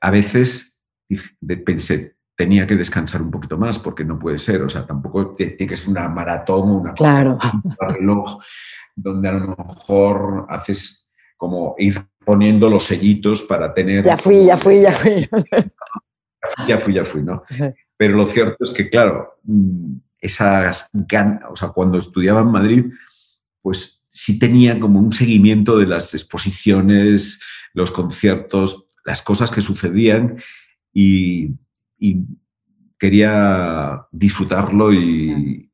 a veces pensé, tenía que descansar un poquito más porque no puede ser, o sea, tampoco tiene que ser una maratón o una claro. reloj donde a lo mejor haces como ir poniendo los sellitos para tener... Ya fui, ya fui, ya fui. ya fui, ya fui, ¿no? Pero lo cierto es que, claro, mm, esas ganas, o sea, cuando estudiaba en Madrid, pues sí tenía como un seguimiento de las exposiciones, los conciertos, las cosas que sucedían y, quería disfrutarlo y,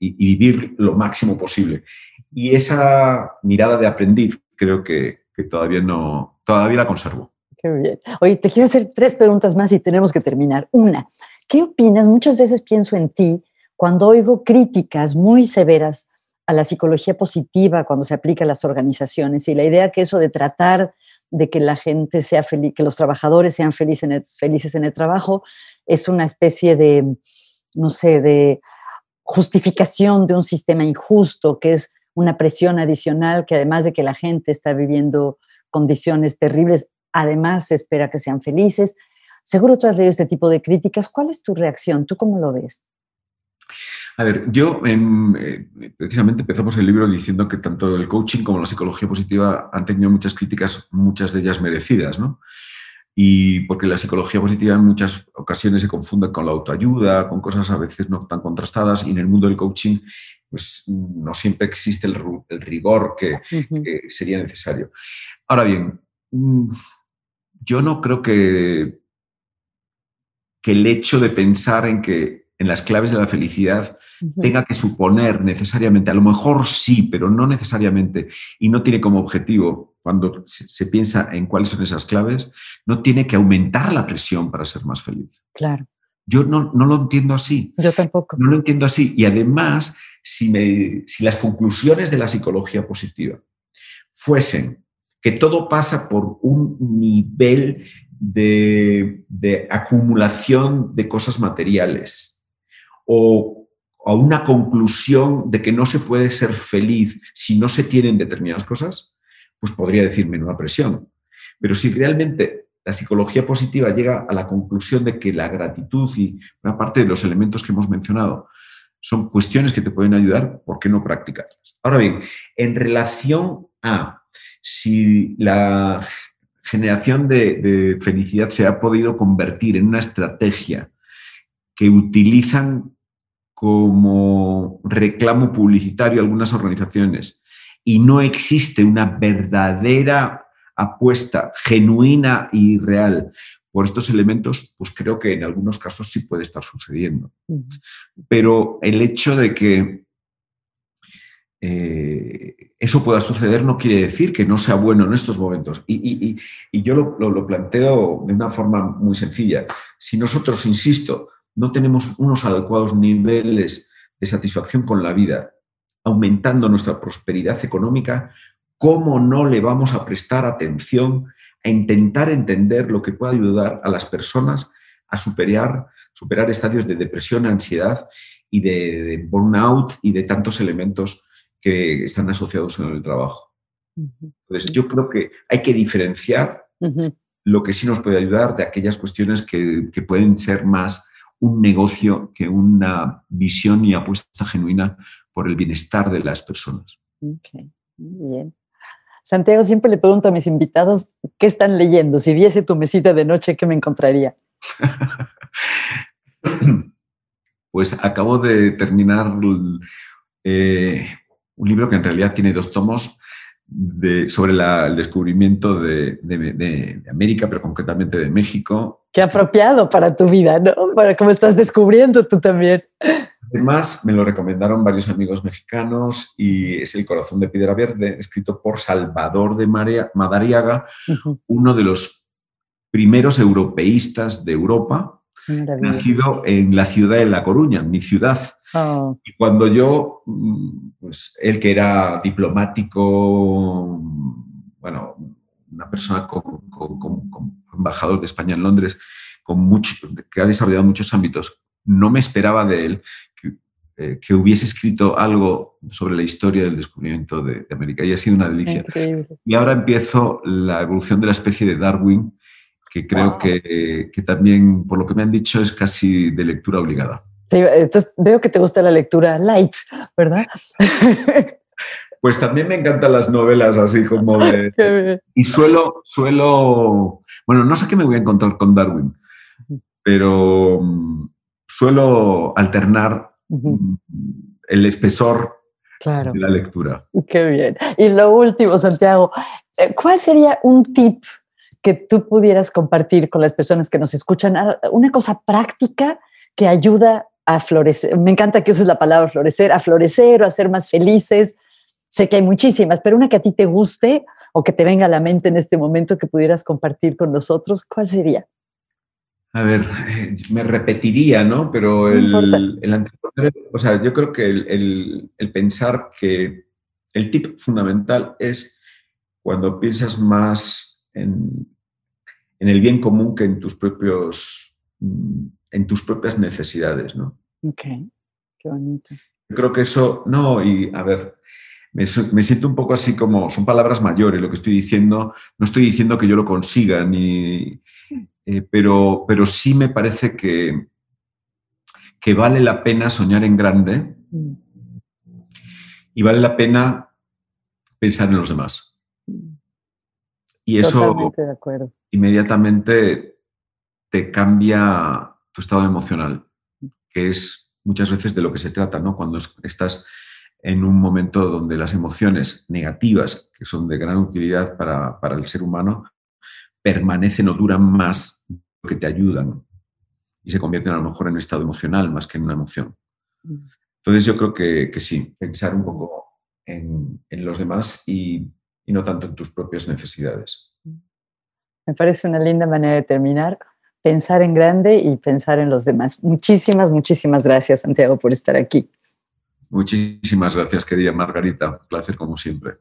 vivir lo máximo posible. Y esa mirada de aprendiz creo que, todavía no, todavía la conservo. Qué bien. Oye, te quiero hacer tres preguntas más y tenemos que terminar. Una, ¿qué opinas? Muchas veces pienso en ti cuando oigo críticas muy severas a la psicología positiva cuando se aplica a las organizaciones y la idea que eso de tratar de que la gente sea feliz, que los trabajadores sean felices en, el, felices en el trabajo, es una especie de, no sé, de justificación de un sistema injusto, que es una presión adicional que además de que la gente está viviendo condiciones terribles, además espera que sean felices. Seguro tú has leído este tipo de críticas. ¿Cuál es tu reacción? ¿Tú cómo lo ves? A ver, yo eh, precisamente empezamos el libro diciendo que tanto el coaching como la psicología positiva han tenido muchas críticas, muchas de ellas merecidas, ¿no? Y porque la psicología positiva en muchas ocasiones se confunde con la autoayuda, con cosas a veces no tan contrastadas, y en el mundo del coaching, pues no siempre existe el, rigor que, sería necesario. Ahora bien, mm, yo no creo que, que el hecho de pensar en que en las claves de la felicidad tenga que suponer necesariamente, a lo mejor sí, pero no necesariamente, y no tiene como objetivo, cuando se, piensa en cuáles son esas claves, no tiene que aumentar la presión para ser más feliz. Claro. Yo no, lo entiendo así. Yo tampoco. No lo entiendo así. Y además, si, me, si las conclusiones de la psicología positiva fuesen que todo pasa por un nivel de, de acumulación de cosas materiales o a una conclusión de que no se puede ser feliz si no se tienen determinadas cosas, pues podría decir menuda presión. Pero si realmente la psicología positiva llega a la conclusión de que la gratitud y una parte de los elementos que hemos mencionado son cuestiones que te pueden ayudar, ¿por qué no practicarlas? Ahora bien, en relación a si la generación de, de felicidad se ha podido convertir en una estrategia que utilizan como reclamo publicitario algunas organizaciones y no existe una verdadera apuesta genuina y real por estos elementos, pues creo que en algunos casos sí puede estar sucediendo. Pero el hecho de que eh, eso pueda suceder no quiere decir que no sea bueno en estos momentos. Y, yo lo, planteo de una forma muy sencilla. Si nosotros, insisto, no tenemos unos adecuados niveles de satisfacción con la vida, aumentando nuestra prosperidad económica, ¿cómo no le vamos a prestar atención a intentar entender lo que puede ayudar a las personas a superar, superar estadios de depresión, ansiedad y de, burnout y de tantos elementos que están asociados en el trabajo? Entonces, yo creo que hay que diferenciar lo que sí nos puede ayudar de aquellas cuestiones que, que pueden ser más un negocio que una visión y apuesta genuina por el bienestar de las personas. Bien. Santiago, siempre le pregunto a mis invitados qué están leyendo. Si viese tu mesita de noche, ¿qué me encontraría? [laughs] pues acabo de terminar eh, un libro que en realidad tiene dos tomos sobre el descubrimiento de, América, pero concretamente de México. Qué apropiado para tu vida, ¿no? Para cómo estás descubriendo tú también. Además, me lo recomendaron varios amigos mexicanos y es El corazón de piedra verde, escrito por Salvador de Madariaga, uno de los primeros europeístas de Europa, nacido en la ciudad de La Coruña, mi ciudad. Oh. Y cuando yo, mm, pues él que era diplomático, bueno, una persona con, embajador de España en Londres, con mucho, que ha desarrollado muchos ámbitos, no me esperaba de él que, eh, hubiese escrito algo sobre la historia del descubrimiento de, América y ha sido una delicia. Y ahora empiezo la evolución de la especie de Darwin, que creo que, que, también, por lo que me han dicho, es casi de lectura obligada. Entonces veo que te gusta la lectura light, ¿verdad? [laughs] Pues también me encantan las novelas así como de... [laughs] y suelo, suelo... Bueno, no sé qué me voy a encontrar con Darwin, pero mm, suelo alternar mm, el espesor de la lectura. Qué bien. Y lo último, Santiago, eh, ¿cuál sería un tip que tú pudieras compartir con las personas que nos escuchan? Ah, una cosa práctica que ayuda a florecer. Me encanta que uses la palabra florecer, a florecer o a ser más felices. Sé que hay muchísimas, pero una que a ti te guste o que te venga a la mente en este momento que pudieras compartir con nosotros, ¿cuál sería? A ver, eh, me repetiría, ¿no? Pero el, el, o sea, yo creo que el, el, pensar que el tip fundamental es cuando piensas más en, en el bien común que en tus propios mm, en tus propias necesidades, ¿no? Ok, qué bonito. Yo creo que eso, no, y a ver, me, siento un poco así como, son palabras mayores lo que estoy diciendo, no estoy diciendo que yo lo consiga, ni, eh, pero, pero sí me parece que, que vale la pena soñar en grande mm. y vale la pena pensar en los demás. Mm. Y eso inmediatamente te cambia tu estado emocional, que es muchas veces de lo que se trata, ¿no? Cuando estás en un momento donde las emociones negativas, que son de gran utilidad para, el ser humano, permanecen o duran más lo que te ayudan y se convierten a lo mejor en un estado emocional más que en una emoción. Entonces yo creo que, sí, pensar un poco en, los demás y, y, no tanto en tus propias necesidades. Me parece una linda manera de terminar pensar en grande y pensar en los demás. Muchísimas, muchísimas gracias, Santiago, por estar aquí. Muchísimas gracias, querida Margarita. Un placer como siempre.